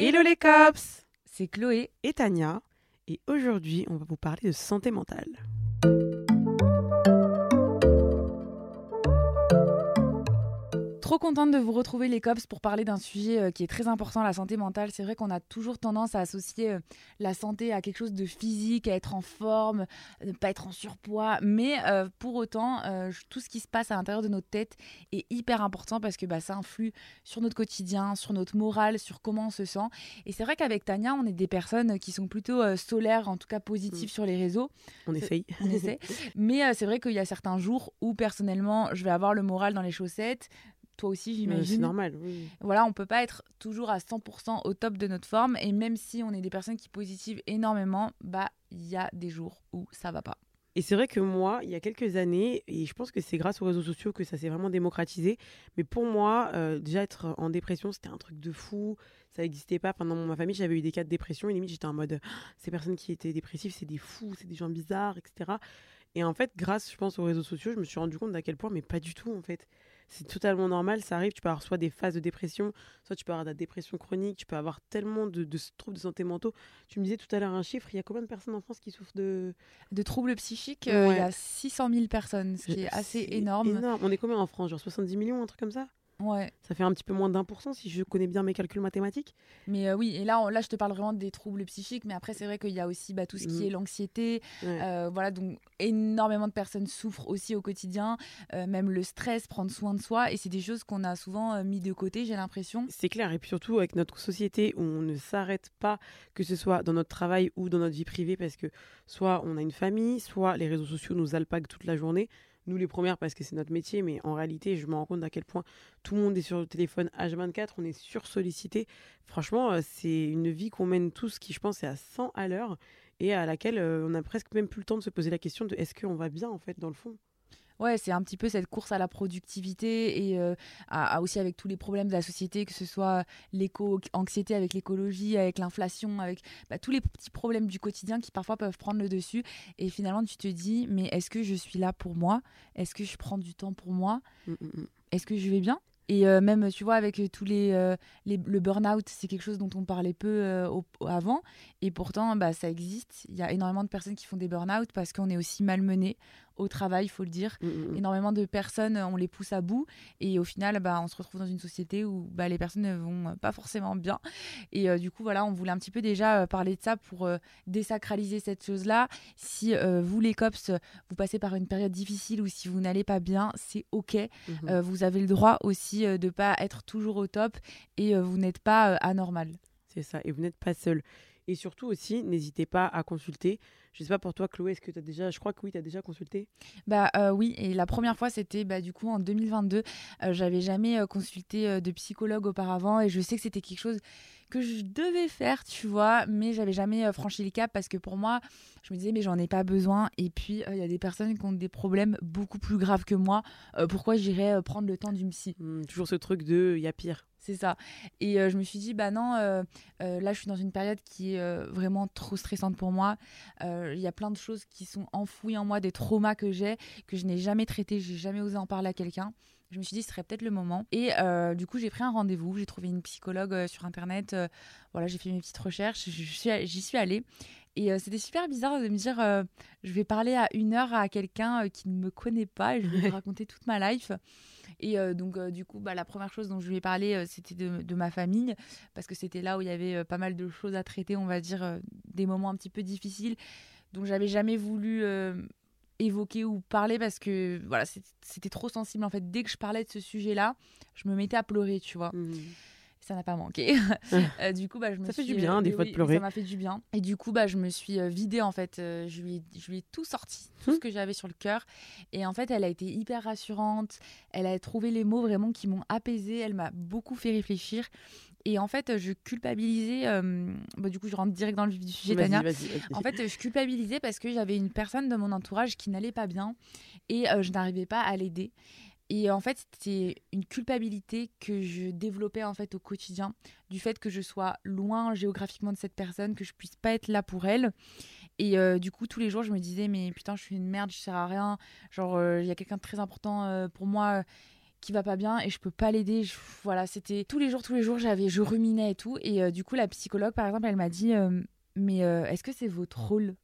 Hello les cops C'est Chloé et Tania et aujourd'hui on va vous parler de santé mentale. Trop contente de vous retrouver les cops pour parler d'un sujet euh, qui est très important, la santé mentale. C'est vrai qu'on a toujours tendance à associer euh, la santé à quelque chose de physique, à être en forme, ne pas être en surpoids. Mais euh, pour autant, euh, tout ce qui se passe à l'intérieur de notre tête est hyper important parce que bah, ça influe sur notre quotidien, sur notre morale, sur comment on se sent. Et c'est vrai qu'avec Tania, on est des personnes qui sont plutôt euh, solaires, en tout cas positives Mm. sur les réseaux. On essaye. On essaie. Mais c'est vrai qu'il y a certains jours où personnellement, je vais avoir le moral dans les chaussettes. Toi aussi, Euh, C'est j'imagine. normal, oui. Voilà, on peut pas être toujours à 100% au top de notre forme. Et même si on est des personnes qui positivent énormément, bah il y a des jours où ça va pas. Et c'est vrai que moi, il y a quelques années, et je pense que c'est grâce aux réseaux sociaux que ça s'est vraiment démocratisé, mais pour moi, euh, déjà être en dépression, c'était un truc de fou, ça n'existait pas. Pendant ma famille, j'avais eu des cas de dépression, et limite, j'étais en mode, ces personnes qui étaient dépressives, c'est des fous, c'est des gens bizarres, etc. Et en fait, grâce, je pense, aux réseaux sociaux, je me suis rendu compte d'à quel point, mais pas du tout, en fait. C'est totalement normal, ça arrive, tu peux avoir soit des phases de dépression, soit tu peux avoir de la dépression chronique, tu peux avoir tellement de, de troubles de santé mentaux. Tu me disais tout à l'heure un chiffre, il y a combien de personnes en France qui souffrent de... De troubles psychiques, euh, il y a Ouais. 600 000 personnes, ce qui est assez C'est énorme. On est combien en France Genre 70 millions, un truc comme ça? Ouais. Ça fait un petit peu moins d'un pour cent si je connais bien mes calculs mathématiques. Mais euh, oui, et là, on- là, je te parle vraiment des troubles psychiques, mais après, c'est vrai qu'il y a aussi bah, tout ce qui Mhm. est l'anxiété. Ouais. euh, voilà, donc énormément de personnes souffrent aussi au quotidien, euh, même le stress, prendre soin de soi, et c'est des choses qu'on a souvent mis de côté, j'ai l'impression. C'est clair, et puis surtout avec notre société où on ne s'arrête pas, que ce soit dans notre travail ou dans notre vie privée, parce que soit on a une famille, soit les réseaux sociaux nous alpaguent toute la journée. Nous les premières parce que c'est notre métier, mais en réalité, je me rends compte à quel point tout le monde est sur le téléphone H24, on est sursollicité. Franchement, euh, c'est une vie qu'on mène tous qui, je pense, est à 100 à l'heure et à laquelle euh, on a presque même plus le temps de se poser la question de est-ce qu'on va bien en fait dans le fond. Ouais, c'est un petit peu cette course à la productivité et euh, à, à aussi avec tous les problèmes de la société, que ce soit l'éco-anxiété avec l'écologie, avec l'inflation, avec bah, tous les petits problèmes du quotidien qui parfois peuvent prendre le dessus. Et finalement, tu te dis, mais est-ce que je suis là pour moi? Est-ce que je prends du temps pour moi? Mm, mm, mm. Est-ce que je vais bien? Et euh, même, tu vois, avec tous les, euh, les- le burn-out, c'est quelque chose dont on parlait peu euh, au- avant. Et pourtant, bah, ça existe. Il y a énormément de personnes qui font des burn-out parce qu'on est aussi malmené au travail, il faut le dire Mm, mm, mm. énormément de personnes, on les pousse à bout et au final, bah, on se retrouve dans une société où bah, les personnes ne vont pas forcément bien. Et euh, du coup, voilà, on voulait un petit peu déjà euh, parler de ça pour euh, désacraliser cette chose-là. Si euh, vous, les cops, vous passez par une période difficile ou si vous n'allez pas bien, c'est OK. Mhm. Euh, vous avez le droit aussi euh, de ne pas être toujours au top et euh, vous n'êtes pas euh, anormal. C'est ça, et vous n'êtes pas seul. Et surtout aussi, n'hésitez pas à consulter. Je sais pas pour toi, Chloé, est-ce que tu as déjà, je crois que oui, tu as déjà consulté Bah euh, oui, et la première fois c'était bah, du coup en 2022. Euh, J'avais jamais euh, consulté euh, de psychologue auparavant et je sais que c'était quelque chose que je devais faire, tu vois, mais j'avais jamais franchi le cap parce que pour moi, je me disais mais j'en ai pas besoin. Et puis euh, il y a des personnes qui ont des problèmes beaucoup plus graves que moi. Euh, pourquoi j'irais euh, prendre le temps d'une psy? Hmm, Toujours ce truc de, il y a pire. c'est ça. Et je me suis dit, bah non, là je suis dans une période qui est vraiment trop stressante pour moi. Euh, Il y a plein de choses qui sont enfouies en moi, des traumas que j'ai, que je n'ai jamais traités, j'ai jamais osé en parler à quelqu'un. Je me suis dit, ce serait peut-être le moment. Et euh, du coup, j'ai pris un rendez-vous, j'ai trouvé une psychologue euh, sur Internet. euh, voilà, j'ai fait mes petites recherches, j'y suis allée. Et c'était super bizarre de me dire, je vais parler à une heure à quelqu'un qui ne me connaît pas et je vais lui raconter toute ma life. Et donc, du coup, bah, la première chose dont je lui ai parlé, c'était de, de ma famille, parce que c'était là où il y avait pas mal de choses à traiter, on va dire, des moments un petit peu difficiles, dont j'avais jamais voulu euh, évoquer ou parler, parce que voilà, c'était trop sensible. En fait, dès que je parlais de ce sujet-là, je me mettais à pleurer, tu vois. Mhm. ça n'a pas manqué. Euh, du coup, bah, je me Ça fait du bien, euh, des fois, de pleurer. Ça m'a fait du bien. Et du coup, bah, je me suis vidée en fait. Je, lui ai, je lui ai tout sorti, tout Hmm. ce que j'avais sur le cœur. Et en fait, elle a été hyper rassurante. Elle a trouvé les mots vraiment qui m'ont apaisée. Elle m'a beaucoup fait réfléchir. Et en fait, je culpabilisais. euh, bah, du coup, je rentre direct dans le vif du sujet, Vas-y, Tania. vas-y, vas-y. En fait, je culpabilisais parce que j'avais une personne de mon entourage qui n'allait pas bien et euh, je n'arrivais pas à l'aider. Et en fait, c'était une culpabilité que je développais en fait au quotidien du fait que je sois loin géographiquement de cette personne, que je puisse pas être là pour elle. Et euh, du coup, tous les jours, je me disais mais putain, je suis une merde, je sers à rien. Genre, euh, il y a quelqu'un de très important euh, pour moi. Qui va pas bien et je peux pas l'aider Je- voilà c'était tous les jours tous les jours j'avais je ruminais et tout et euh, du coup la psychologue par exemple elle m'a dit euh, mais euh, est-ce que c'est votre rôle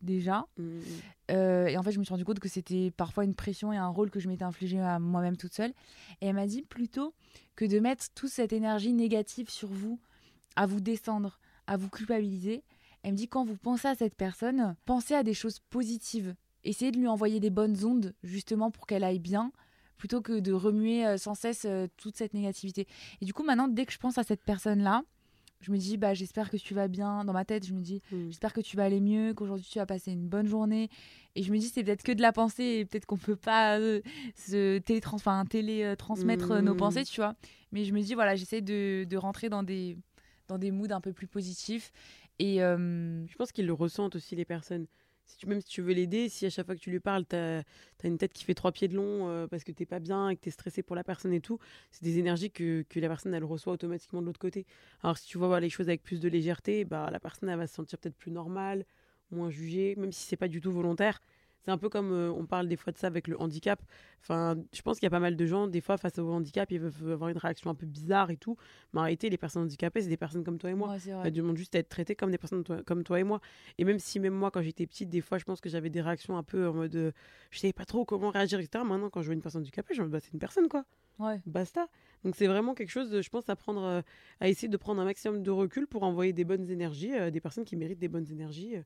déjà? Mm, Et en fait, je me suis rendu compte que c'était parfois une pression et un rôle que je m'étais infligé à moi-même toute seule. Et elle m'a dit plutôt que de mettre toute cette énergie négative sur vous, à vous descendre, à vous culpabiliser. Elle me dit quand vous pensez à cette personne, pensez à des choses positives. Essayez de lui envoyer des bonnes ondes, justement pour qu'elle aille bien, plutôt que de remuer euh, sans cesse euh, toute cette négativité. Et du coup, maintenant, dès que je pense à cette personne-là, je me dis, bah, j'espère que tu vas bien. Dans ma tête, je me dis, mm. J'espère que tu vas aller mieux, qu'aujourd'hui tu vas passer une bonne journée. Et je me dis, c'est peut-être que de la pensée et peut-être qu'on peut pas euh, se télétrans enfin, télétransmettre nos Mhm. pensées, tu vois. Mais je me dis, voilà, j'essaie de, de rentrer dans des, dans des moods un peu plus positifs. Et euh, Je pense qu'ils le ressentent aussi, les personnes. Si tu, même si tu veux l'aider, si à chaque fois que tu lui parles, tu as, une tête qui fait trois pieds de long euh, parce que t'es pas bien et que tu es stressé pour la personne et tout, c'est des énergies que, la personne, elle reçoit automatiquement de l'autre côté. Alors si tu vois voir les choses avec plus de légèreté, bah, la personne, elle va se sentir peut-être plus normale, moins jugée, même si c'est pas du tout volontaire. C'est un peu comme euh, on parle des fois de ça avec le handicap. Enfin, je pense qu'il y a pas mal de gens, des fois, face au handicap, ils peuvent avoir une réaction un peu bizarre et tout. Mais en réalité, les personnes handicapées, c'est des personnes comme toi et moi. ouais. Elles demandent juste à être traitées comme des personnes toi- comme toi et moi. Et même si même moi, quand j'étais petite, des fois, je pense que j'avais des réactions un peu en mode... euh, je savais pas trop comment réagir, etc. Maintenant, quand je vois une personne handicapée, je me dis, bah, c'est une personne, quoi. Ouais. Basta. Donc c'est vraiment quelque chose, de, je pense, à prendre, euh, à essayer de prendre un maximum de recul pour envoyer des bonnes énergies, euh, des personnes qui méritent des bonnes énergies.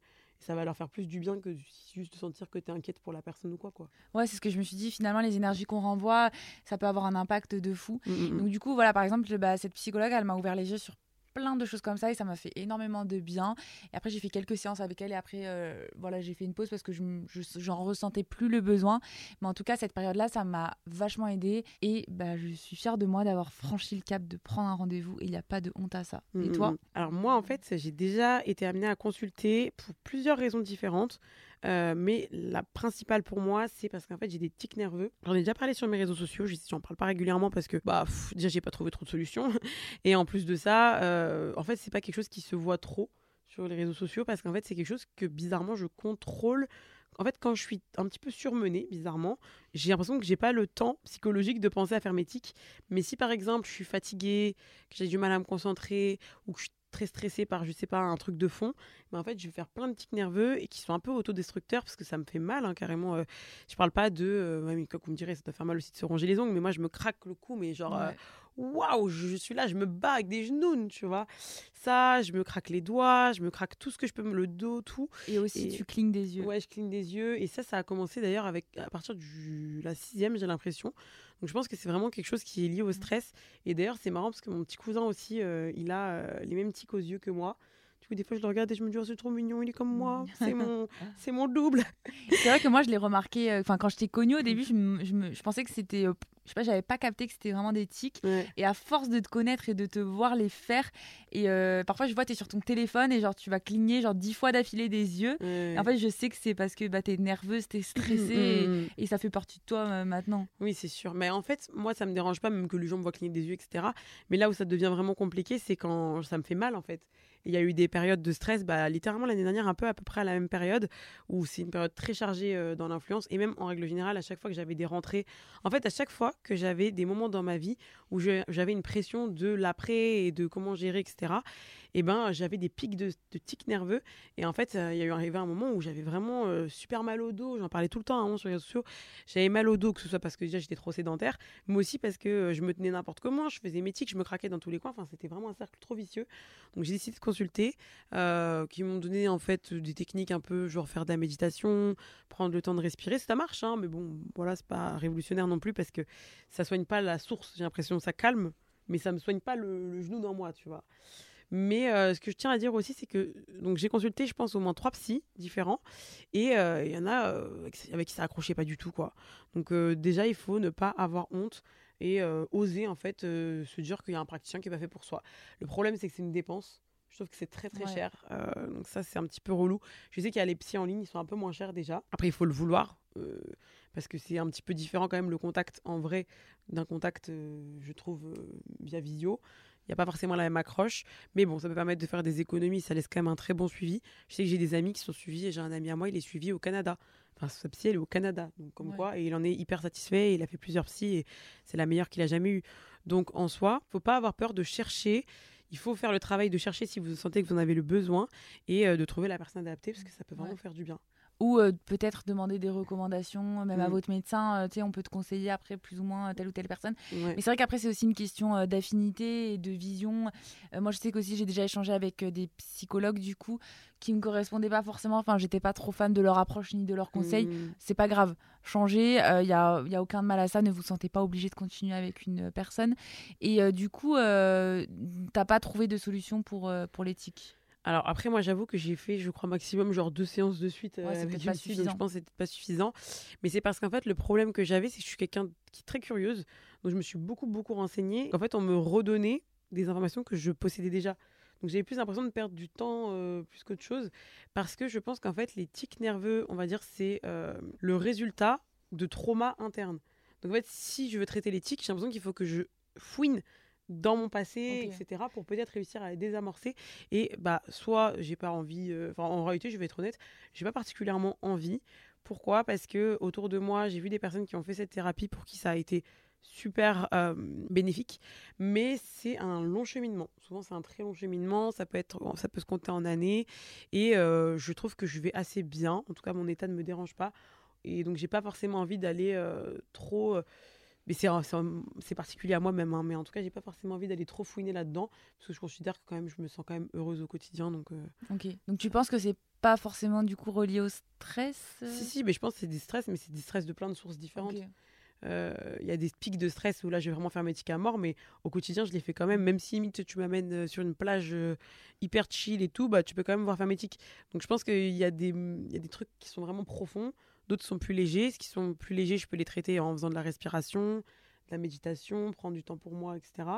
Ça va leur faire plus du bien que juste de sentir que tu es inquiète pour la personne ou quoi, quoi. ouais, c'est ce que je me suis dit. Finalement, les énergies qu'on renvoie, ça peut avoir un impact de fou. Mm, mm, mm. Donc du coup, voilà, par exemple, bah, cette psychologue, elle m'a ouvert les yeux sur plein de choses comme ça et ça m'a fait énormément de bien. Et après, j'ai fait quelques séances avec elle et après, euh, voilà, j'ai fait une pause parce que je m- je- j'en ressentais plus le besoin. Mais en tout cas, cette période-là, ça m'a vachement aidée et bah, je suis fière de moi d'avoir franchi le cap de prendre un rendez-vous et il n'y a pas de honte à ça. Et Mm, toi mm. Alors moi, en fait, j'ai déjà été amenée à consulter pour plusieurs raisons différentes. Euh, mais la principale pour moi, c'est parce qu'en fait, j'ai des tics nerveux. J'en ai déjà parlé sur mes réseaux sociaux. J'en parle pas régulièrement parce que, bah, déjà, j'ai pas trouvé trop de solutions. Et en plus de ça, euh, en fait, c'est pas quelque chose qui se voit trop sur les réseaux sociaux parce qu'en fait, c'est quelque chose que bizarrement, je contrôle. En fait, quand je suis un petit peu surmenée, bizarrement, j'ai l'impression que j'ai pas le temps psychologique de penser à faire mes tics. Mais si par exemple, je suis fatiguée, que j'ai du mal à me concentrer ou que je suis très stressée par, je sais pas, un truc de fond, mais en fait, je vais faire plein de tics nerveux et qui sont un peu autodestructeurs parce que ça me fait mal, hein, carrément. euh. je parle pas de, euh, mais comme vous me direz, ça doit faire mal aussi de se ronger les ongles, mais moi, je me craque le cou, mais genre, euh. Waouh, je, suis là, je me bats avec des genoux, tu vois. Ça, je me craque les doigts, je me craque tout ce que je peux, le dos, tout. Et aussi, Et- tu clignes des yeux. Ouais, je cligne des yeux. Et ça, ça a commencé d'ailleurs avec à partir de la sixième, j'ai l'impression. Donc je pense que c'est vraiment quelque chose qui est lié au stress. Et d'ailleurs, c'est marrant parce que mon petit cousin aussi, euh, il a euh, les mêmes tics aux yeux que moi. Du coup, des fois, je le regarde et je me dis, oh, c'est trop mignon, il est comme moi. C'est mon, c'est mon double. C'est vrai que moi, je l'ai remarqué, euh, enfin, quand je t'ai connue au début, je, me- je me- je pensais que c'était, euh, je sais pas, j'avais pas capté que c'était vraiment des tics. Ouais. Et à force de te connaître et de te voir les faire, et euh, parfois je vois, tu es sur ton téléphone et genre tu vas cligner genre dix fois d'affilée des yeux. Ouais. Et en fait, je sais que c'est parce que bah, tu es nerveuse, tu es stressée et, Mm, mm, mm. et ça fait partie de toi euh, maintenant. Oui, c'est sûr. Mais en fait, moi, ça me dérange pas, même que les gens me voient cligner des yeux, etc. Mais là où ça devient vraiment compliqué, c'est quand ça me fait mal, en fait. Il y a eu des périodes de stress, bah, littéralement l'année dernière, un peu à peu près à la même période, où c'est une période très chargée euh, dans l'influence. Et même en règle générale, à chaque fois que j'avais des rentrées, en fait, à chaque fois que j'avais des moments dans ma vie où j'avais une pression de l'après et de comment gérer, etc., et ben j'avais des pics de, de tics nerveux. Et en fait, euh, il y a eu arrivé un moment où j'avais vraiment euh, super mal au dos. J'en parlais tout le temps hein, sur les réseaux sociaux. J'avais mal au dos, que ce soit parce que déjà j'étais trop sédentaire, mais aussi parce que euh, je me tenais n'importe comment, je faisais mes tics, je me craquais dans tous les coins. Enfin, c'était vraiment un cercle trop vicieux. Donc j'ai décidé de consulter, qui m'ont donné en fait des techniques un peu genre faire de la méditation, prendre le temps de respirer. Ça marche, hein, mais bon, voilà, c'est pas révolutionnaire non plus parce que ça soigne pas la source. J'ai l'impression ça calme, mais ça me soigne pas le, le genou dans moi, tu vois. Mais euh, ce que je tiens à dire aussi, c'est que donc j'ai consulté, je pense, au moins trois psys différents. Et euh, il y en a euh, avec qui ça accrochait pas du tout, quoi. Donc déjà, il faut ne pas avoir honte et oser, en fait, se dire qu'il y a un praticien qui est pas fait pour soi. Le problème, c'est que c'est une dépense. Je trouve que c'est très très cher. donc ça, c'est un petit peu relou. Je sais qu'il y a les psys en ligne, ils sont un peu moins chers déjà. Après, il faut le vouloir. parce que c'est un petit peu différent quand même le contact en vrai d'un contact, je trouve, via visio il n'y a pas forcément la même accroche. Mais bon, ça peut permettre de faire des économies, ça laisse quand même un très bon suivi. Je sais que j'ai des amis qui sont suivis, et j'ai un ami à moi, il est suivi au Canada. Enfin, sa psy, elle est au Canada. Donc, comme quoi, et il en est hyper satisfait, il a fait plusieurs psys, et c'est la meilleure qu'il a jamais eue. Donc, en soi, faut pas avoir peur de chercher. Il faut faire le travail de chercher si vous sentez que vous en avez le besoin et euh, de trouver la personne adaptée parce que ça peut vraiment faire du bien ou euh, peut-être demander des recommandations même à mm. votre médecin euh, tu sais on peut te conseiller après plus ou moins telle ou telle personne. Mais c'est vrai qu'après c'est aussi une question euh, d'affinité et de vision. Moi je sais qu'aussi j'ai déjà échangé avec des psychologues du coup qui me correspondaient pas forcément. Enfin j'étais pas trop fan de leur approche ni de leurs conseils mm. c'est pas grave. Changer il y a, y a aucun mal à ça. Ne vous sentez pas obligé de continuer avec une personne. Et du coup t'as pas trouvé de solution pour pour l'éthique? Alors après, moi, j'avoue que j'ai fait, je crois, maximum genre deux séances de suite euh, avec une psy, donc je pense que c'était pas suffisant. Mais c'est parce qu'en fait, le problème que j'avais, c'est que je suis quelqu'un qui est très curieuse, donc je me suis beaucoup, beaucoup renseignée. En fait, on me redonnait des informations que je possédais déjà. Donc j'avais plus l'impression de perdre du temps euh, plus qu'autre chose, parce que je pense qu'en fait, les tics nerveux, on va dire, c'est euh, le résultat de traumas internes. Donc en fait, si je veux traiter les tics, j'ai l'impression qu'il faut que je fouine dans mon passé, etc., pour peut-être réussir à les désamorcer. Et bah, soit j'ai pas envie, euh, en réalité, je vais être honnête, j'ai pas particulièrement envie. Pourquoi? Parce que autour de moi, j'ai vu des personnes qui ont fait cette thérapie pour qui ça a été super euh, bénéfique, mais c'est un long cheminement. Souvent, c'est un très long cheminement. Ça peut être, ça peut se compter en années, et euh, je trouve que je vais assez bien. En tout cas, mon état ne me dérange pas, et donc j'ai pas forcément envie d'aller trop mais c'est particulier à moi-même, hein, mais en tout cas, j'ai pas forcément envie d'aller trop fouiner là-dedans, parce que je considère que quand même, je me sens quand même heureuse au quotidien. Donc, euh. Ok, donc tu penses que c'est pas forcément du coup relié au stress euh? Si, si, mais je pense que c'est des stress, mais c'est des stress de plein de sources différentes. Euh, il y a des pics de stress où là, je vais vraiment faire mes à mort, mais au quotidien, je les fais quand même. Même si tu m'amènes sur une plage hyper chill et tout, bah, tu peux quand même voir faire mes tics. Donc je pense qu'il y, a des, y a des trucs qui sont vraiment profonds. D'autres sont plus légers. Ce qui sont plus légers, je peux les traiter en faisant de la respiration, de la méditation, prendre du temps pour moi, etc.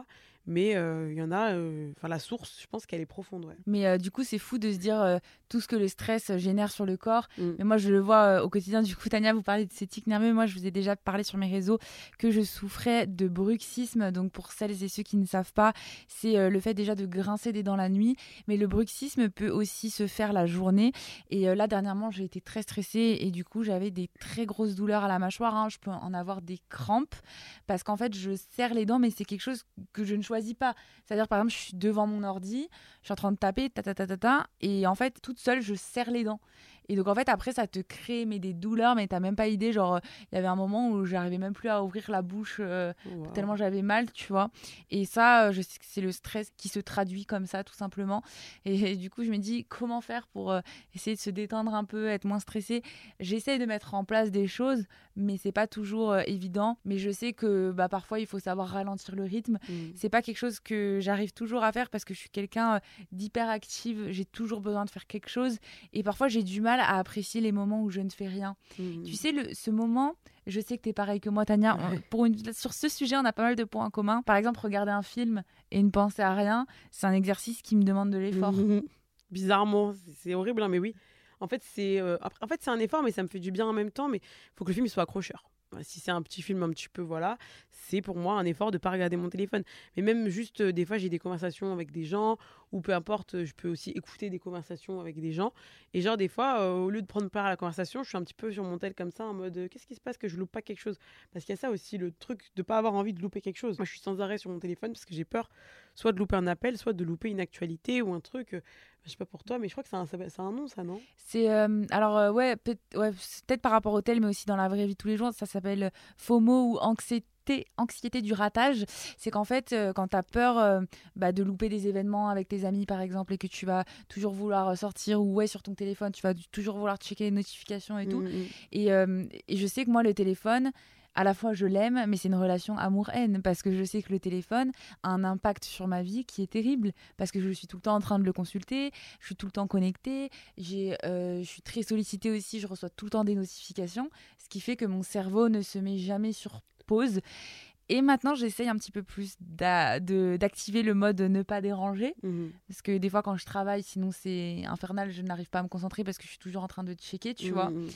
Mais euh, il y en a, euh, enfin la source, je pense qu'elle est profonde. Mais euh, du coup, c'est fou de se dire tout ce que le stress génère sur le corps. Mm. Mais moi, je le vois au quotidien. Du coup, Tania, vous parlez de ces tics nerveux. Moi, je vous ai déjà parlé sur mes réseaux que je souffrais de bruxisme. Donc, pour celles et ceux qui ne savent pas, c'est le fait déjà de grincer des dents la nuit. Mais le bruxisme peut aussi se faire la journée. Et là, dernièrement, j'ai été très stressée et du coup, j'avais des très grosses douleurs à la mâchoire. Hein. Je peux en avoir des crampes parce qu'en fait, je serre les dents, mais c'est quelque chose que je ne choisis pas. C'est-à-dire, par exemple, je suis devant mon ordi, je suis en train de taper, ta, ta, ta, ta, ta, et en fait, toute seule, je serre les dents. Et donc, en fait, après, ça te crée mais des douleurs, mais t'as même pas idée. Genre, il y avait un moment où j'arrivais même plus à ouvrir la bouche euh, tellement j'avais mal, tu vois. Et ça, euh, je sais que c'est le stress qui se traduit comme ça, tout simplement. Et, du coup, je me dis, comment faire pour euh, essayer de se détendre un peu, être moins stressé J'essaie de mettre en place des choses, mais c'est pas toujours évident. Mais je sais que bah, parfois, il faut savoir ralentir le rythme. Mmh. C'est pas quelque chose que j'arrive toujours à faire parce que je suis quelqu'un d'hyper active. J'ai toujours besoin de faire quelque chose. Et parfois, j'ai du mal à apprécier les moments où je ne fais rien. Mmh. Tu sais, le, ce moment, je sais que tu es pareil que moi, Tania. pour une, sur ce sujet, on a pas mal de points en commun. Par exemple, regarder un film et ne penser à rien, c'est un exercice qui me demande de l'effort. Mmh. Bizarrement, c'est horrible, hein, mais oui. En fait, c'est euh, en fait, un effort, mais ça me fait du bien en même temps. Mais il faut que le film soit accrocheur. Si c'est un petit film un petit peu, voilà, c'est pour moi un effort de ne pas regarder mon téléphone. Mais même juste, euh, des fois, j'ai des conversations avec des gens, ou peu importe, je peux aussi écouter des conversations avec des gens. Et genre, des fois, euh, au lieu de prendre part à la conversation, je suis un petit peu sur mon tel comme ça, en mode, euh, qu'est-ce qui se passe que je loupe pas quelque chose? Parce qu'il y a ça aussi, le truc de pas avoir envie de louper quelque chose. Moi, je suis sans arrêt sur mon téléphone parce que j'ai peur soit de louper un appel, soit de louper une actualité ou un truc je sais pas pour toi, mais je crois que c'est un, un, nom, ça, non? C'est euh, alors euh, ouais, peut-être par rapport au tel, mais aussi dans la vraie vie tous les jours, ça s'appelle FOMO ou anxiété anxiété du ratage, c'est qu'en fait, euh, quand tu as peur bah, de louper des événements avec tes amis, par exemple, et que tu vas toujours vouloir sortir ou ouais, sur ton téléphone, tu vas toujours vouloir checker les notifications et tout. Mmh, mmh. Et, et, je sais que moi, le téléphone, à la fois je l'aime, mais c'est une relation amour-haine parce que je sais que le téléphone a un impact sur ma vie qui est terrible parce que je suis tout le temps en train de le consulter, je suis tout le temps connectée, j'ai, euh, je suis très sollicitée aussi, je reçois tout le temps des notifications, ce qui fait que mon cerveau ne se met jamais sur pause. Et maintenant, j'essaye un petit peu plus d'activer le mode ne pas déranger. Mhm. Parce que des fois, quand je travaille, sinon c'est infernal, je n'arrive pas à me concentrer parce que je suis toujours en train de checker, tu vois. Mhm.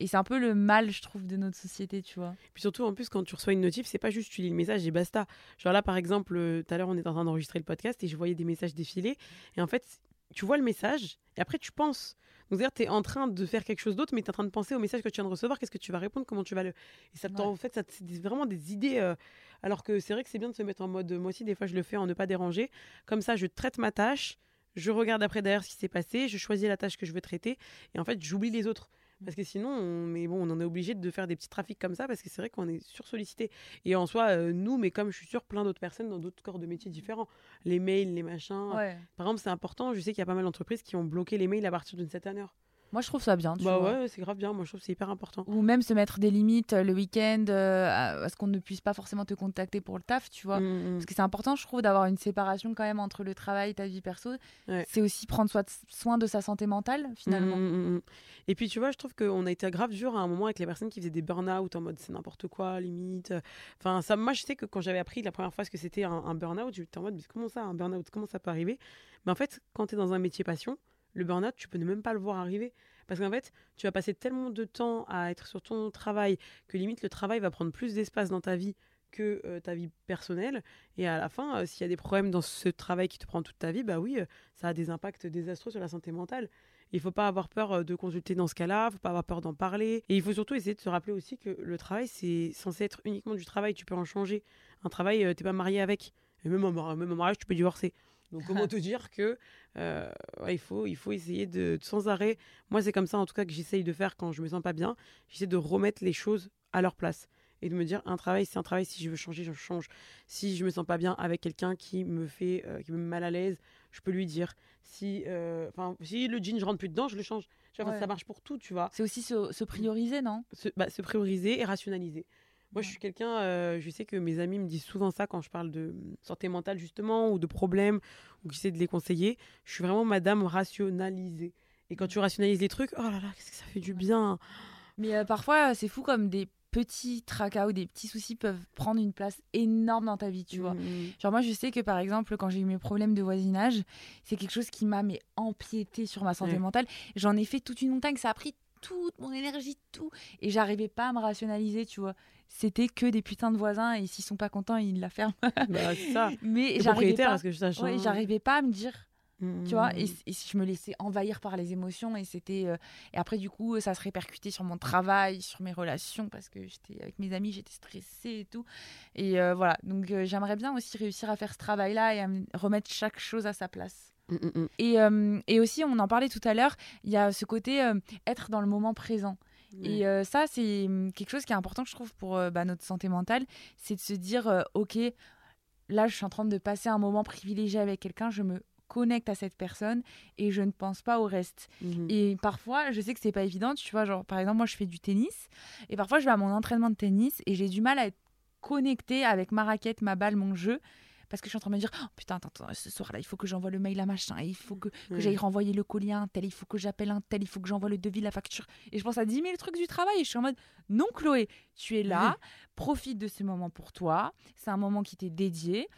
Et c'est un peu le mal, je trouve, de notre société, tu vois. Puis surtout, en plus, quand tu reçois une notif, c'est pas juste tu lis le message et basta. Genre là, par exemple, euh, tout à l'heure, on est en train d'enregistrer le podcast et je voyais des messages défiler. Et en fait, tu vois le message et après, tu penses. Donc, c'est-à-dire, tu es en train de faire quelque chose d'autre, mais tu es en train de penser au message que tu viens de recevoir. Qu'est-ce que tu vas répondre? Comment tu vas le. Et ça, t'en- en fait, ça, c'est vraiment des idées. euh, alors que c'est vrai que c'est bien de se mettre en mode. Moi aussi, des fois, je le fais en ne pas déranger. Comme ça, je traite ma tâche. Je regarde après derrière ce qui s'est passé. Je choisis la tâche que je veux traiter. Et en fait, j'oublie les autres. Parce que sinon, on, mais bon, on en est obligé de faire des petits trafics comme ça parce que c'est vrai qu'on est sursollicité. Et en soi, euh, nous, mais comme je suis sûre, plein d'autres personnes dans d'autres corps de métiers différents. Les mails, les machins. Ouais. Par exemple, c'est important. Je sais qu'il y a pas mal d'entreprises qui ont bloqué les mails à partir d'une certaine heure. Moi, je trouve ça bien, tu bah vois. ouais, c'est grave bien. Moi, je trouve c'est hyper important. Ou même se mettre des limites euh, le week-end euh, à ce qu'on ne puisse pas forcément te contacter pour le taf, tu vois. Mm, mm. Parce que c'est important, je trouve, d'avoir une séparation quand même entre le travail et ta vie perso. Ouais. C'est aussi prendre soin de, soin de sa santé mentale, finalement. Mm. Et puis, tu vois, je trouve qu'on a été grave dur à un moment avec les personnes qui faisaient des burn-out en mode c'est n'importe quoi, limite. Enfin, ça, moi, je sais que quand j'avais appris la première fois ce que c'était un, un burn-out, j'étais en mode mais comment ça, un burn-out Comment ça peut arriver? Mais en fait, quand tu es dans un métier passion, le burn-out, tu peux ne même pas le voir arriver. Parce qu'en fait, tu vas passer tellement de temps à être sur ton travail que limite le travail va prendre plus d'espace dans ta vie que euh, ta vie personnelle. Et à la fin, euh, s'il y a des problèmes dans ce travail qui te prend toute ta vie, bah oui, euh, ça a des impacts désastreux sur la santé mentale. Il faut pas avoir peur de consulter dans ce cas-là, faut pas avoir peur d'en parler. Et il faut surtout essayer de se rappeler aussi que le travail, c'est censé être uniquement du travail, tu peux en changer. Un travail, euh, t'es pas marié avec. Et même en, même en mariage, tu peux divorcer. Donc comment te dire que euh, ouais, il, faut, il faut essayer de, sans arrêt, moi c'est comme ça en tout cas que j'essaye de faire quand je me sens pas bien, j'essaie de remettre les choses à leur place et de me dire un travail c'est un travail, si je veux changer, je change. Si je me sens pas bien avec quelqu'un qui me fait, euh, qui me met mal à l'aise, je peux lui dire. Si, euh, si le jean je rentre plus dedans, je le change. Tu vois, Ouais. Ça marche pour tout, tu vois. C'est aussi se, se prioriser, non? Se, bah, se prioriser et rationaliser. Moi, je suis quelqu'un, euh, je sais que mes amis me disent souvent ça quand je parle de hum, santé mentale, justement, ou de problèmes, ou j'essaie de les conseiller. Je suis vraiment madame rationalisée. Et quand tu rationalises les trucs, oh là là, qu'est-ce que ça fait du bien. Mais euh, parfois, c'est fou comme des petits tracas ou des petits soucis peuvent prendre une place énorme dans ta vie, tu vois. Mm, Genre moi je sais que par exemple quand j'ai eu mes problèmes de voisinage, c'est quelque chose qui m'a mais empiété sur ma santé mentale. J'en ai fait toute une montagne, ça a pris toute mon énergie, tout. Et j'arrivais pas à me rationaliser, tu vois. C'était que des putains de voisins et s'ils sont pas contents, ils la ferment. Bah, ça. Mais j'arrivais pas, est-ce que je sache ouais, j'arrivais pas à me dire tu vois et, et je me laissais envahir par les émotions et c'était euh, et après du coup ça se répercutait sur mon travail sur mes relations parce que j'étais avec mes amis j'étais stressée et tout et euh, voilà donc euh, j'aimerais bien aussi réussir à faire ce travail là et à me remettre chaque chose à sa place mm, mm, mm. et, euh, et aussi on en parlait tout à l'heure il y a ce côté euh, être dans le moment présent et euh, ça, c'est quelque chose qui est important, je trouve, pour bah, notre santé mentale. C'est de se dire, OK, là, je suis en train de passer un moment privilégié avec quelqu'un, je me connecte à cette personne et je ne pense pas au reste. Et parfois, je sais que c'est pas évident, tu vois, genre, par exemple, moi, je fais du tennis et parfois, je vais à mon entraînement de tennis et j'ai du mal à être connectée avec ma raquette, ma balle, mon jeu. Parce que je suis en train de me dire, oh, putain, attends, attends, ce soir-là, il faut que j'envoie le mail à machin, il faut que, que Ouais. j'aille renvoyer le colis à un tel, il faut que j'appelle un tel, il faut que j'envoie le devis, la facture. Et je pense à 10 000 trucs du travail et je suis en mode, non, Chloé, tu es là, profite de ce moment pour toi, c'est un moment qui t'est dédié,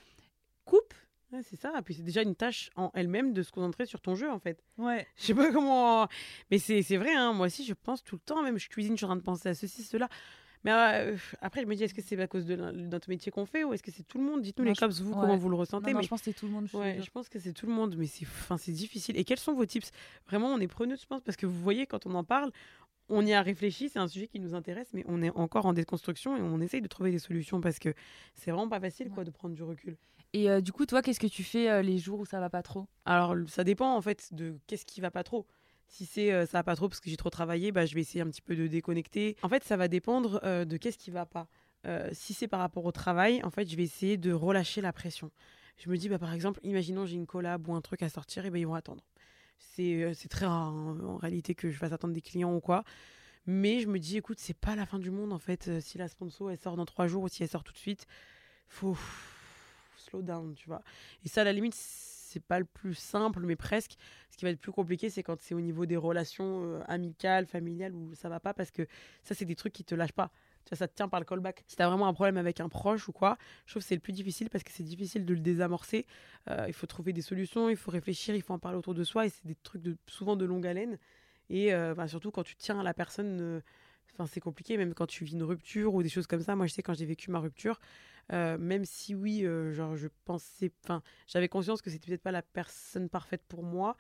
coupe. Ouais, c'est ça. Puis c'est déjà une tâche en elle-même de se concentrer sur ton jeu, en fait. Ouais. Je sais pas comment. Mais c'est c'est vrai, hein. moi aussi, je pense tout le temps, même je cuisine, je suis en train de penser à ceci, cela. Mais euh, après, je me dis, est-ce que c'est à cause de notre métier qu'on fait ou est-ce que c'est tout le monde? Dites-nous les je- cops, vous, ouais. comment vous le ressentez. non, mais... je pense que c'est tout le monde. je Ouais, je pense que c'est tout le monde, mais c'est enfin, c'est difficile. Et quels sont vos tips? Vraiment, on est preneux, je pense, parce que vous voyez, quand on en parle, on y a réfléchi, c'est un sujet qui nous intéresse, mais on est encore en déconstruction et on essaye de trouver des solutions parce que c'est vraiment pas facile quoi, de prendre du recul. Et euh, du coup, toi, qu'est-ce que tu fais euh, les jours où ça va pas trop? Alors, ça dépend en fait de qu'est-ce qui va pas trop. Si c'est euh, ça va pas trop parce que j'ai trop travaillé, bah, je vais essayer un petit peu de déconnecter. En fait, ça va dépendre euh, de qu'est-ce qui va pas. Euh, si c'est par rapport au travail, en fait, je vais essayer de relâcher la pression. Je me dis, bah, par exemple, imaginons j'ai une collab ou un truc à sortir, et ben ils vont attendre. C'est euh, très rare hein, en réalité que je fasse attendre des clients ou quoi. Mais je me dis, écoute, c'est pas la fin du monde en fait. Si la sponsor elle sort dans trois jours ou si elle sort tout de suite, faut slow down, tu vois. Et ça, à la limite, c'est pas le plus simple, mais presque. Ce qui va être plus compliqué, c'est quand c'est au niveau des relations euh, amicales, familiales, où ça va pas, parce que ça, c'est des trucs qui te lâchent pas. Tu ça te tient par le callback. Si tu as vraiment un problème avec un proche ou quoi, je trouve que c'est le plus difficile parce que c'est difficile de le désamorcer. Euh, il faut trouver des solutions, il faut réfléchir, il faut en parler autour de soi, et c'est des trucs souvent de longue haleine. Et euh, surtout quand tu tiens à la personne, enfin c'est compliqué, même quand tu vis une rupture ou des choses comme ça. Moi, je sais quand j'ai vécu ma rupture, euh, même si oui, euh, genre je pensais, enfin, j'avais conscience que c'était peut-être pas la personne parfaite pour moi.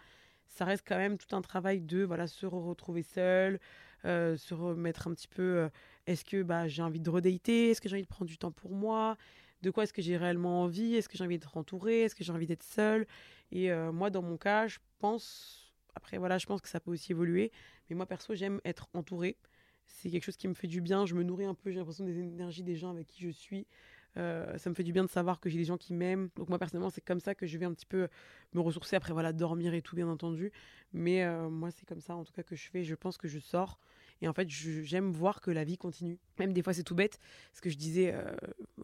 Ça reste quand même tout un travail de voilà se retrouver seul, euh, se remettre un petit peu. est-ce que bah j'ai envie de redater Est-ce que j'ai envie de prendre du temps pour moi? De quoi est-ce que j'ai réellement envie? Est-ce que j'ai envie d'être entourée? Est-ce que j'ai envie d'être seule? Et moi, dans mon cas, je pense. Après, voilà, je pense que ça peut aussi évoluer. Mais moi, perso, j'aime être entourée. C'est quelque chose qui me fait du bien. Je me nourris un peu, j'ai l'impression des énergies des gens avec qui je suis. Euh, ça me fait du bien de savoir que j'ai des gens qui m'aiment. Donc moi personnellement, c'est comme ça que je vais un petit peu me ressourcer. Après voilà, dormir et tout bien entendu. Mais euh, moi, c'est comme ça en tout cas que je fais. Je pense que je sors. Et en fait, j'aime voir que la vie continue. Même des fois, c'est tout bête. Ce que je disais euh,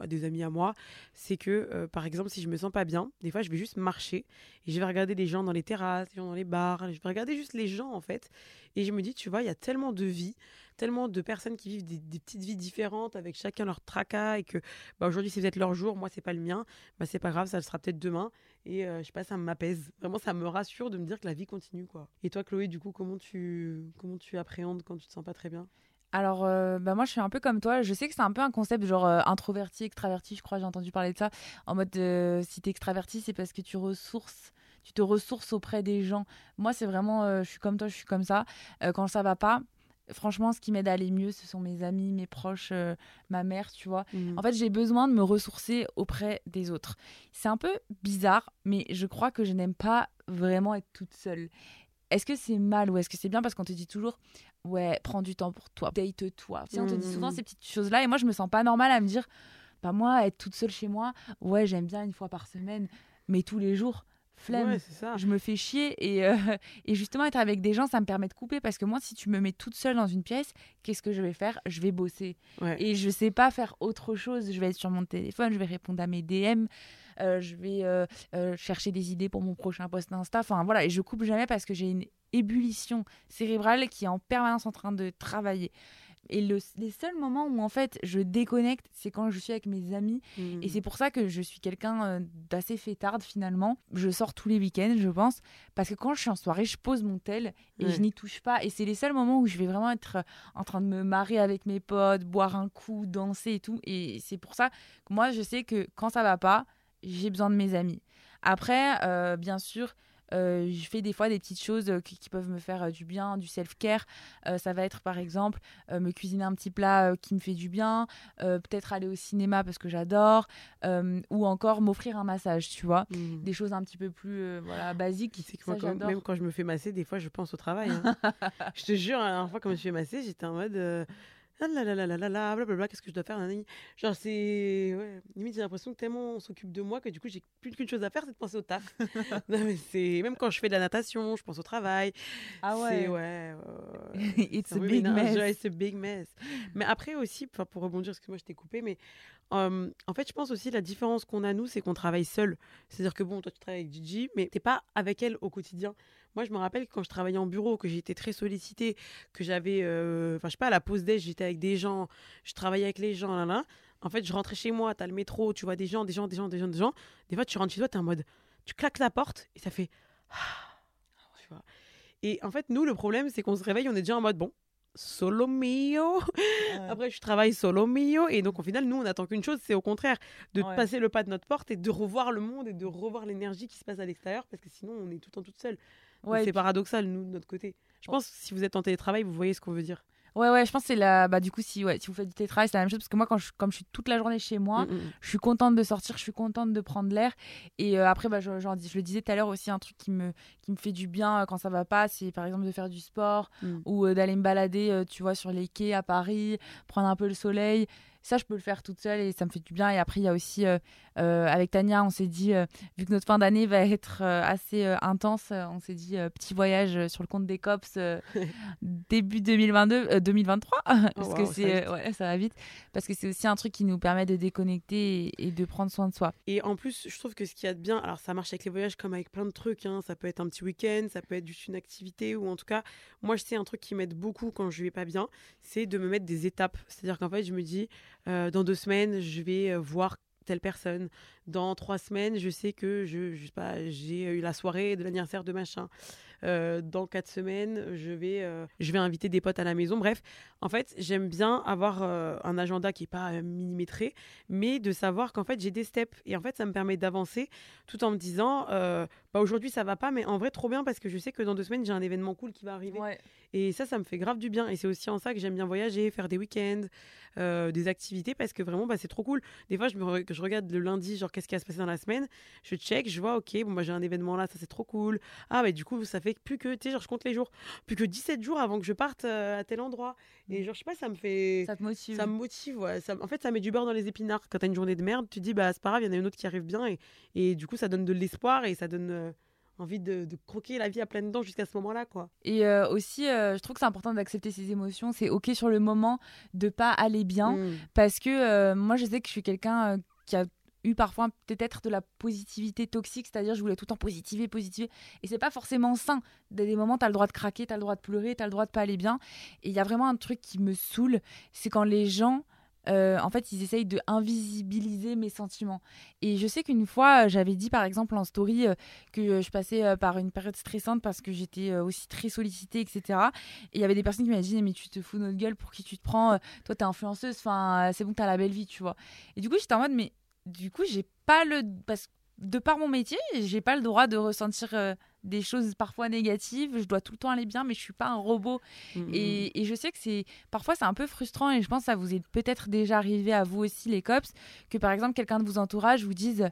à des amis à moi, c'est que, par exemple, si je me sens pas bien, des fois, je vais juste marcher et je vais regarder les gens dans les terrasses, les gens dans les bars. Je vais regarder juste les gens, en fait. Et je me dis, tu vois, il y a tellement de vie tellement de personnes qui vivent des, petites vies différentes avec chacun leur tracas et que bah, aujourd'hui c'est peut-être leur jour, moi c'est pas le mien, bah, c'est pas grave, ça le sera peut-être demain et euh, je sais pas, ça m'apaise. Vraiment, ça me rassure de me dire que la vie continue quoi. Et toi Chloé, du coup, comment tu comment tu appréhendes quand tu te sens pas très bien? Alors, euh, bah moi, je suis un peu comme toi. Je sais que c'est un peu un concept genre euh, introverti, extraverti. Je crois, j'ai entendu parler de ça. En mode, si t'es extraverti, c'est parce que tu ressources, tu te ressources auprès des gens. Moi, c'est vraiment, je suis comme toi, je suis comme ça. quand ça va pas, franchement, ce qui m'aide à aller mieux, ce sont mes amis, mes proches, euh, ma mère, tu vois. Mhm. En fait, j'ai besoin de me ressourcer auprès des autres. C'est un peu bizarre, mais je crois que je n'aime pas vraiment être toute seule. Est-ce que c'est mal ou est-ce que c'est bien? Parce qu'on te dit toujours ouais, prends du temps pour toi, date-toi. on te dit souvent mhm. ces petites choses-là et moi je me sens pas normale à me dire bah moi être toute seule chez moi, ouais, j'aime bien une fois par semaine, mais tous les jours flemme. Je me fais chier et, euh, et, justement être avec des gens, ça me permet de couper parce que moi, si tu me mets toute seule dans une pièce, qu'est-ce que je vais faire? Je vais bosser et je sais pas faire autre chose. Je vais être sur mon téléphone, je vais répondre à mes DM. Euh, je vais euh, chercher des idées pour mon prochain post Insta. Enfin voilà, et je coupe jamais parce que j'ai une ébullition cérébrale qui est en permanence en train de travailler. Et les seuls moments où en fait je déconnecte, c'est quand je suis avec mes amis. Mmh. Et c'est pour ça que je suis quelqu'un euh, d'assez fêtarde finalement. Je sors tous les week-ends, je pense. Parce que quand je suis en soirée, je pose mon tel et je n'y touche pas. Et c'est les seuls moments où je vais vraiment être euh, en train de me marrer avec mes potes, boire un coup, danser et tout. Et c'est pour ça que moi je sais que quand ça va pas, j'ai besoin de mes amis. Après, euh, bien sûr, euh, je fais des fois des petites choses euh, qui, peuvent me faire euh, du bien, du self-care. ça va être par exemple me cuisiner un petit plat qui me fait du bien, peut-être aller au cinéma parce que j'adore, ou encore m'offrir un massage, tu vois. Mmh. Des choses un petit peu plus voilà, basiques. C'est que moi, même quand je me fais masser, des fois je pense au travail. Hein. je te jure, la dernière fois quand je me suis fait masser, j'étais en mode ah là là là là là là, blablabla, qu'est-ce que je dois faire Genre, c'est. Ouais, limite, j'ai l'impression que tellement on s'occupe de moi que du coup, j'ai plus qu'une chose à faire, c'est de penser au taf. non, mais c'est. Même quand je fais de la natation, je pense au travail. Ah ouais C'est. Ouais. It's a big mess. It's a big mess. Mais après aussi, pour rebondir, parce que moi, je t'ai coupé, mais en fait, je pense aussi la différence qu'on a, nous, c'est qu'on travaille seul. C'est-à-dire que bon, toi, tu travailles avec Gigi, mais t'es pas avec elle au quotidien. Moi, je me rappelle quand je travaillais en bureau, que j'étais très sollicitée, que j'avais, euh, enfin, je sais pas, à la pause déj, j'étais avec des gens, je travaillais avec les gens, là, là. En fait, je rentrais chez moi, tu as le métro, tu vois des gens, des gens, des gens, des gens, des gens. Des fois, tu rentres chez toi, tu es en mode, tu claques la porte et ça fait. Tu vois. Et en fait, nous, le problème, c'est qu'on se réveille, on est déjà en mode, bon, solo mio. Après, je travaille solo mio. Et donc, au final, nous, on attend qu'une chose, c'est au contraire de passer le pas de notre porte et de revoir le monde et de revoir l'énergie qui se passe à l'extérieur parce que sinon, on est tout le temps toute seule c'est paradoxal, nous, de notre côté. Je pense que si vous êtes en télétravail, vous voyez ce qu'on veut dire. Ouais, ouais, je pense que c'est la. Bah, du coup, si, ouais, si vous faites du télétravail, c'est la même chose. Parce que moi, quand je, comme je suis toute la journée chez moi, mm, mm, mm. je suis contente de sortir, je suis contente de prendre l'air. Et euh, après, bah, je, je, le disais tout à l'heure aussi, un truc qui me, qui me fait du bien euh, quand ça va pas, c'est par exemple de faire du sport ou euh, d'aller me balader, tu vois, sur les quais à Paris, prendre un peu le soleil ça, je peux le faire toute seule et ça me fait du bien. Et après, il y a aussi, avec Tania, on s'est dit, vu que notre fin d'année va être assez intense, on s'est dit petit voyage sur le compte des COPS début 2022, 2023. parce que c'est, ouais, ça va vite. Parce que c'est aussi un truc qui nous permet de déconnecter et, de prendre soin de soi. Et en plus, je trouve que ce qu'il y a de bien, alors ça marche avec les voyages comme avec plein de trucs. Hein. Ça peut être un petit week-end, ça peut être juste une activité ou en tout cas, moi, je sais un truc qui m'aide beaucoup quand je vais pas bien, c'est de me mettre des étapes. C'est-à-dire qu'en fait, je me dis, euh, dans deux semaines, je vais euh, voir telle personne. Dans trois semaines, je sais que je, je sais pas, j'ai eu la soirée de l'anniversaire de machin. Euh, dans quatre semaines, je vais, euh, je vais inviter des potes à la maison. Bref, en fait, j'aime bien avoir euh, un agenda qui n'est pas millimétré, mais de savoir qu'en fait, j'ai des steps. Et en fait, ça me permet d'avancer tout en me disant, bah, aujourd'hui, ça va pas, mais en vrai, trop bien parce que je sais que dans deux semaines, j'ai un événement cool qui va arriver. Et ça, ça me fait grave du bien. Et c'est aussi en ça que j'aime bien voyager, faire des week-ends, des activités, parce que vraiment, bah, c'est trop cool. Des fois, je, me, je regarde le lundi, genre, qu'est-ce qui va se passer dans la semaine. Je check, je vois, ok, bon, bah, j'ai un événement là, ça c'est trop cool. Ah, bah, du coup, ça fait plus que, tu sais, genre, je compte les jours, plus que 17 jours avant que je parte euh, à tel endroit. Et genre, je sais pas, ça me fait. Ça te motive. Ça me motive, ouais. Ça, en fait, ça met du beurre dans les épinards. Quand t'as une journée de merde, tu dis, bah, c'est pas grave, il y en a une autre qui arrive bien. Et, et du coup, ça donne de l'espoir et ça donne. Euh, envie de, croquer la vie à pleines dents jusqu'à ce moment-là quoi. Et euh, aussi je trouve que c'est important d'accepter ses émotions, c'est OK sur le moment de pas aller bien mmh. parce que moi je sais que je suis quelqu'un qui a eu parfois peut-être de la positivité toxique, c'est-à-dire je voulais tout le temps positiver, positiver. Et c'est pas forcément sain. Des moments, tu as le droit de craquer, tu as le droit de pleurer, tu as le droit de pas aller bien. Et il y a vraiment un truc qui me saoule, c'est quand les gens. Euh, en fait, ils essayent de invisibiliser mes sentiments. Et je sais qu'une fois, j'avais dit par exemple en story euh, que je passais euh, par une période stressante parce que j'étais aussi très sollicitée, etc. Et il y avait des personnes qui m'avaient dit Mais tu te fous notre gueule, pour qui tu te prends Toi, t'es influenceuse, enfin, c'est bon, t'as la belle vie, tu vois. Et du coup, j'étais en mode Mais du coup, j'ai pas le. Parce de par mon métier, j'ai pas le droit de ressentir euh, des choses parfois négatives. Je dois tout le temps aller bien, mais je suis pas un robot. Mmh, mmh, et, mmh. et, je sais que c'est parfois c'est un peu frustrant et je pense que ça vous est peut-être déjà arrivé à vous aussi les cops que par exemple quelqu'un de vos entourages vous dise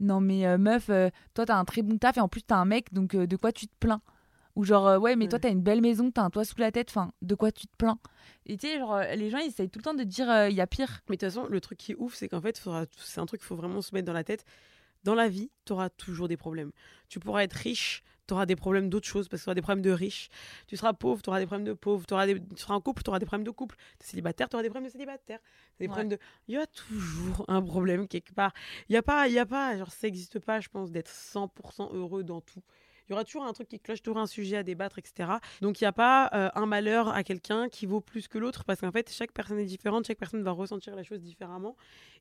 non mais euh, meuf, toi euh, toi t'as un très bon taf et en plus t'as un mec donc de quoi tu te plains? Ou genre, euh, ouais, mais toi, t'as une belle maison, t'as un toit sous la tête, enfin, de quoi tu te plains? Et tu sais, genre, euh, les gens, ils essayent tout le temps de dire, euh, il y a pire. Mais de toute façon, le truc qui est ouf, c'est qu'en fait, c'est un truc qu'il faut vraiment se mettre dans la tête. Dans la vie, t'auras toujours des problèmes. Tu pourras être riche, t'auras des problèmes d'autres choses, parce que t'auras des problèmes de riches. Tu seras pauvre, t'auras des problèmes de pauvre. Auras des... Tu seras en couple, t'auras des problèmes de couple. T'es célibataire, t'auras des problèmes de célibataire. Des problèmes de... Il y a toujours un problème quelque part. Il y a pas, il y a pas, genre, ça n'existe pas, je pense, d'être 100% heureux dans tout y aura toujours un truc qui cloche, toujours un sujet à débattre, etc. Donc il n'y a pas euh, un malheur à quelqu'un qui vaut plus que l'autre parce qu'en fait, chaque personne est différente, chaque personne va ressentir la chose différemment.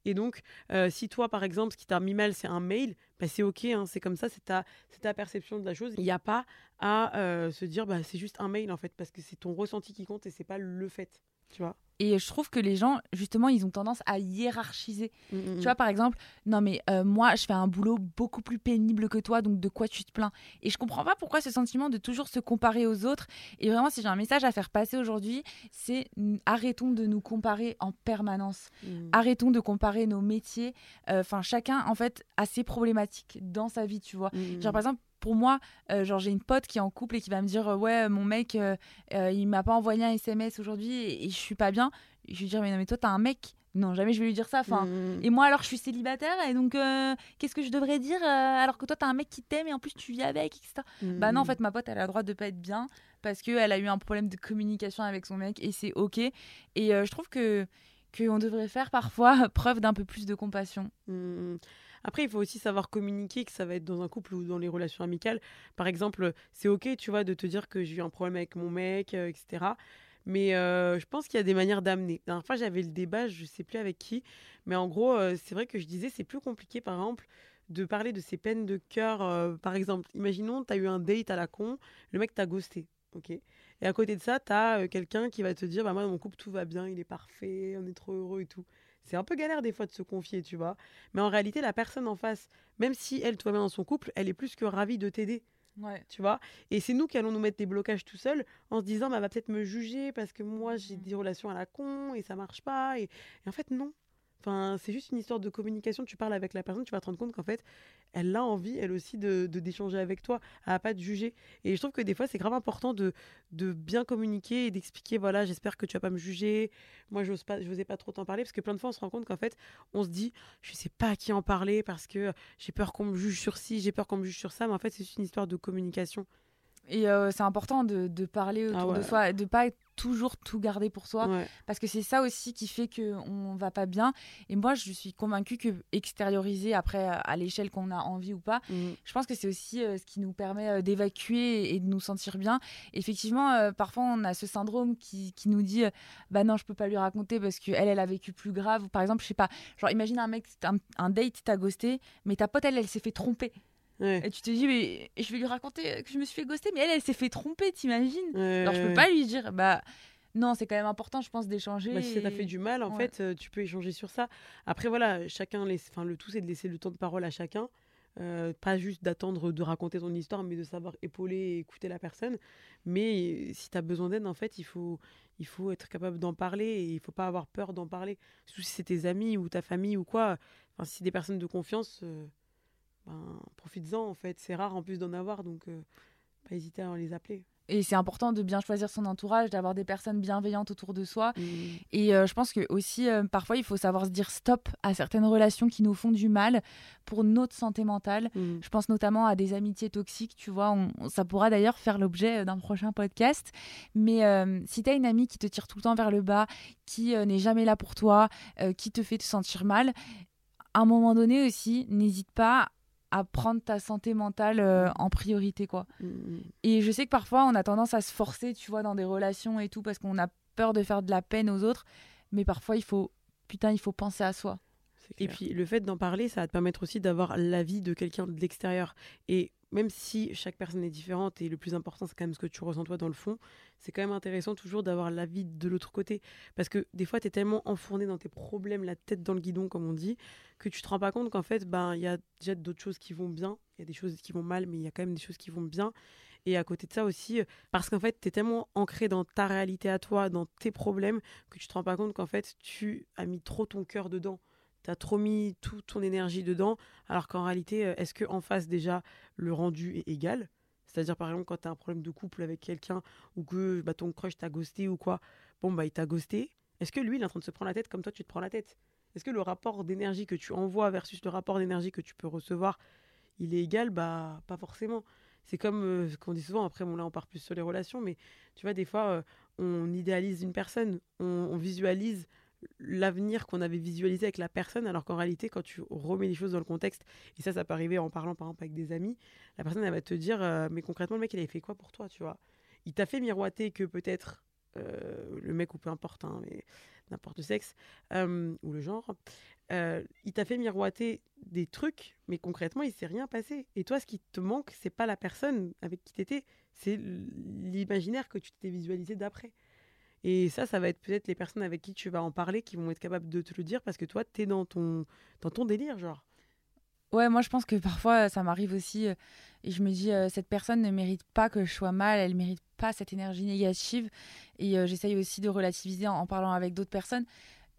Et donc, euh, si toi, par exemple, ce qui t'a mis mal, c'est un mail, bah, c'est ok, hein, c'est comme ça, c'est ta, perception de la chose. Il n'y a pas à euh, se dire, bah, c'est juste un mail en fait, parce que c'est ton ressenti qui compte et c'est pas le fait, tu vois. Et je trouve que les gens, justement, ils ont tendance à hiérarchiser. Mm, mm, tu mm. vois, par exemple, non, mais euh, moi, je fais un boulot beaucoup plus pénible que toi, donc de quoi tu te plains? Et je comprends pas pourquoi ce sentiment de toujours se comparer aux autres. Et vraiment, si j'ai un message à faire passer aujourd'hui, c'est arrêtons de nous comparer en permanence. Arrêtons de comparer nos métiers. Euh, enfin, chacun, en fait, a ses problématiques dans sa vie, tu vois. Genre, par exemple, pour moi, euh, genre j'ai une pote qui est en couple et qui va me dire ouais mon mec euh, il m'a pas envoyé un SMS aujourd'hui et, je suis pas bien. Je vais lui dire mais non mais toi t'as un mec. Non jamais je vais lui dire ça. Enfin mmh. et moi alors je suis célibataire et donc qu'est-ce que je devrais dire alors que toi t'as un mec qui t'aime et en plus tu vis avec etc. Bah non en fait ma pote elle a le droit de pas être bien parce que elle a eu un problème de communication avec son mec et c'est ok. Et je trouve que qu'on devrait faire parfois preuve d'un peu plus de compassion. Mmh. Après, il faut aussi savoir communiquer, que ça va être dans un couple ou dans les relations amicales. Par exemple, c'est ok, tu vois, de te dire que j'ai eu un problème avec mon mec, euh, etc. Mais je pense qu'il y a des manières d'amener. La dernière fois, j'avais le débat, je sais plus avec qui, mais en gros, c'est vrai que je disais, c'est plus compliqué, par exemple, de parler de ses peines de cœur. par exemple, imaginons, tu as eu un date à la con, le mec t'a ghosté, Et à côté de ça, tu as quelqu'un qui va te dire, bah moi, dans mon couple, tout va bien, il est parfait, on est trop heureux et tout. C'est un peu galère des fois de se confier, tu vois? Mais en réalité, la personne en face, même si elle, toi bien dans son couple, elle est plus que ravie de t'aider. Ouais. Tu vois? Et c'est nous qui allons nous mettre des blocages tout seuls en se disant, bah, elle va peut-être me juger parce que moi, j'ai mm. des relations à la con et ça marche pas. Et, en fait, non. Enfin, c'est juste une histoire de communication. Tu parles avec la personne, tu vas te rendre compte qu'en fait, elle a envie, elle aussi, de d'échanger avec toi. N'a pas de juger. Et je trouve que des fois, c'est grave important de, de bien communiquer et d'expliquer voilà, j'espère que tu vas pas me juger. Moi, je pas, n'osais pas trop t'en parler parce que plein de fois, on se rend compte qu'en fait, on se dit, je sais pas à qui en parler parce que j'ai peur qu'on me juge sur ci, j'ai peur qu'on me juge sur ça. Mais en fait, c'est juste une histoire de communication. Et euh, c'est important de, de, parler ah autour de soi, de pas toujours tout garder pour soi, parce que c'est ça aussi qui fait qu'on va pas bien. Et moi, je suis convaincue que extérioriser après à l'échelle qu'on a envie ou pas, mmh. je pense que c'est aussi euh, ce qui nous permet euh, d'évacuer et de nous sentir bien. Effectivement, parfois on a ce syndrome qui, qui nous dit, bah non, je peux pas lui raconter parce qu'elle, elle a vécu plus grave. Par exemple, je sais pas, genre imagine un mec, un, un date t'a ghosté, mais ta pote, elle, elle s'est fait tromper. Et tu te dis, mais je vais lui raconter que je me suis fait ghoster, mais elle, elle s'est fait tromper, t'imagines? Alors je peux pas lui dire, bah non, c'est quand même important, je pense, d'échanger. Bah, si ça t'a fait du mal, en fait, euh, tu peux échanger sur ça. Après, voilà, chacun laisse, enfin, le tout, c'est de laisser le temps de parole à chacun. Euh, pas juste d'attendre de raconter ton histoire, mais de savoir épauler et écouter la personne. Mais si tu as besoin d'aide, en fait, il faut, il faut être capable d'en parler et il faut pas avoir peur d'en parler. Surtout si c'est tes amis ou ta famille ou quoi. Enfin, si c'est des personnes de confiance, euh, ben, profites-en en fait. C'est rare en plus d'en avoir, donc euh, pas hésiter à les appeler. Et c'est important de bien choisir son entourage, d'avoir des personnes bienveillantes autour de soi. Mmh. Et euh, je pense que aussi, euh, parfois, il faut savoir se dire stop à certaines relations qui nous font du mal pour notre santé mentale. Mmh. Je pense notamment à des amitiés toxiques, tu vois. ça pourra d'ailleurs faire l'objet d'un prochain podcast. Mais si tu as une amie qui te tire tout le temps vers le bas, qui n'est jamais là pour toi, qui te fait te sentir mal, à un moment donné aussi, n'hésite pas à prendre ta santé mentale euh, en priorité quoi. Mm, mm. Et je sais que parfois on a tendance à se forcer, tu vois, dans des relations et tout parce qu'on a peur de faire de la peine aux autres, mais parfois il faut putain, il faut penser à soi. Et puis le fait d'en parler, ça va te permettre aussi d'avoir l'avis de quelqu'un de l'extérieur. Et même si chaque personne est différente et le plus important c'est quand même ce que tu ressens toi dans le fond, c'est quand même intéressant toujours d'avoir l'avis de l'autre côté. Parce que des fois tu es tellement enfourné dans tes problèmes, la tête dans le guidon comme on dit, que tu te rends pas compte qu'en fait ben il y a déjà d'autres choses qui vont bien, il y a des choses qui vont mal, mais il y a quand même des choses qui vont bien. Et à côté de ça aussi, parce qu'en fait, tu es tellement ancré dans ta réalité à toi, dans tes problèmes, que tu te rends pas compte qu'en fait, tu as mis trop ton cœur dedans tu as trop mis toute ton énergie dedans, alors qu'en réalité, euh, est-ce qu'en face, déjà, le rendu est égal? C'est-à-dire, par exemple, quand tu as un problème de couple avec quelqu'un ou que bah, ton crush t'a ghosté ou quoi, bon, bah, il t'a ghosté. Est-ce que lui, il est en train de se prendre la tête comme toi, tu te prends la tête? Est-ce que le rapport d'énergie que tu envoies versus le rapport d'énergie que tu peux recevoir, il est égal? Bah, pas forcément. C'est comme euh, ce qu'on dit souvent, après, bon, là, on part plus sur les relations, mais tu vois, des fois, euh, on idéalise une personne, on visualise l'avenir qu'on avait visualisé avec la personne, alors qu'en réalité, quand tu remets les choses dans le contexte, et ça, ça peut arriver en parlant par exemple avec des amis, la personne, elle va te dire, euh, mais concrètement, le mec, il avait fait quoi pour toi, tu vois? Il t'a fait miroiter que peut-être euh, le mec ou peu importe, hein, mais n'importe le sexe euh, ou le genre, il t'a fait miroiter des trucs, mais concrètement, il s'est rien passé. Et toi, ce qui te manque, c'est pas la personne avec qui t'étais, c'est l'imaginaire que tu t'es visualisé d'après. Et ça, ça va être peut-être les personnes avec qui tu vas en parler qui vont être capables de te le dire parce que toi, tu es dans ton, dans ton délire, genre. Ouais, moi je pense que parfois ça m'arrive aussi euh, et je me dis euh, cette personne ne mérite pas que je sois mal, elle mérite pas cette énergie négative et euh, j'essaye aussi de relativiser en, parlant avec d'autres personnes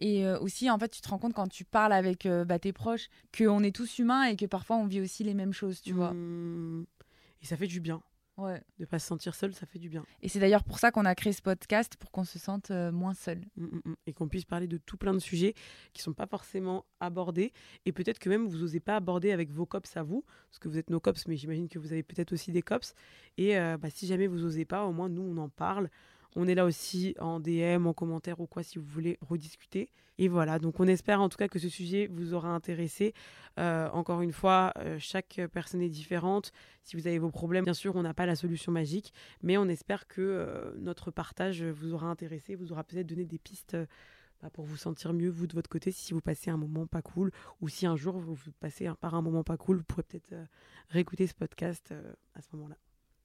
et aussi en fait tu te rends compte quand tu parles avec bah, tes proches qu'on est tous humains et que parfois on vit aussi les mêmes choses, tu vois. Mmh. Et ça fait du bien. Ouais. De pas se sentir seul, ça fait du bien. Et c'est d'ailleurs pour ça qu'on a créé ce podcast, pour qu'on se sente euh, moins seul. Mm, mm, mm. Et qu'on puisse parler de tout plein de sujets qui sont pas forcément abordés. Et peut-être que même vous osez pas aborder avec vos cops à vous, parce que vous êtes nos cops, mais j'imagine que vous avez peut-être aussi des cops. Et euh, bah, si jamais vous osez pas, au moins nous, on en parle. On est là aussi en DM, en commentaire ou quoi si vous voulez rediscuter. Et voilà, donc on espère en tout cas que ce sujet vous aura intéressé. Euh, encore une fois, euh, chaque personne est différente. Si vous avez vos problèmes, bien sûr, on n'a pas la solution magique, mais on espère que euh, notre partage vous aura intéressé, vous aura peut-être donné des pistes bah, pour vous sentir mieux, vous de votre côté, si vous passez un moment pas cool, ou si un jour vous passez par un moment pas cool, vous pourrez peut-être réécouter ce podcast à ce moment-là.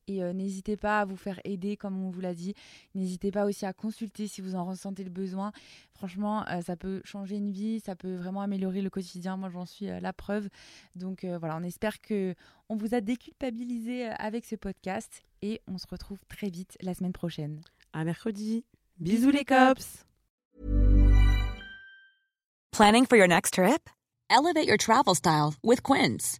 Et euh, n'hésitez pas à vous faire aider, comme on vous l'a dit. N'hésitez pas aussi à consulter si vous en ressentez le besoin. Franchement, euh, ça peut changer une vie, ça peut vraiment améliorer le quotidien. Moi, j'en suis euh, la preuve. Donc voilà, on espère que on vous a déculpabilisé avec ce podcast et on se retrouve très vite la semaine prochaine. À mercredi. Bisous les cops. Planning for your next trip? Elevate your travel style with Quince.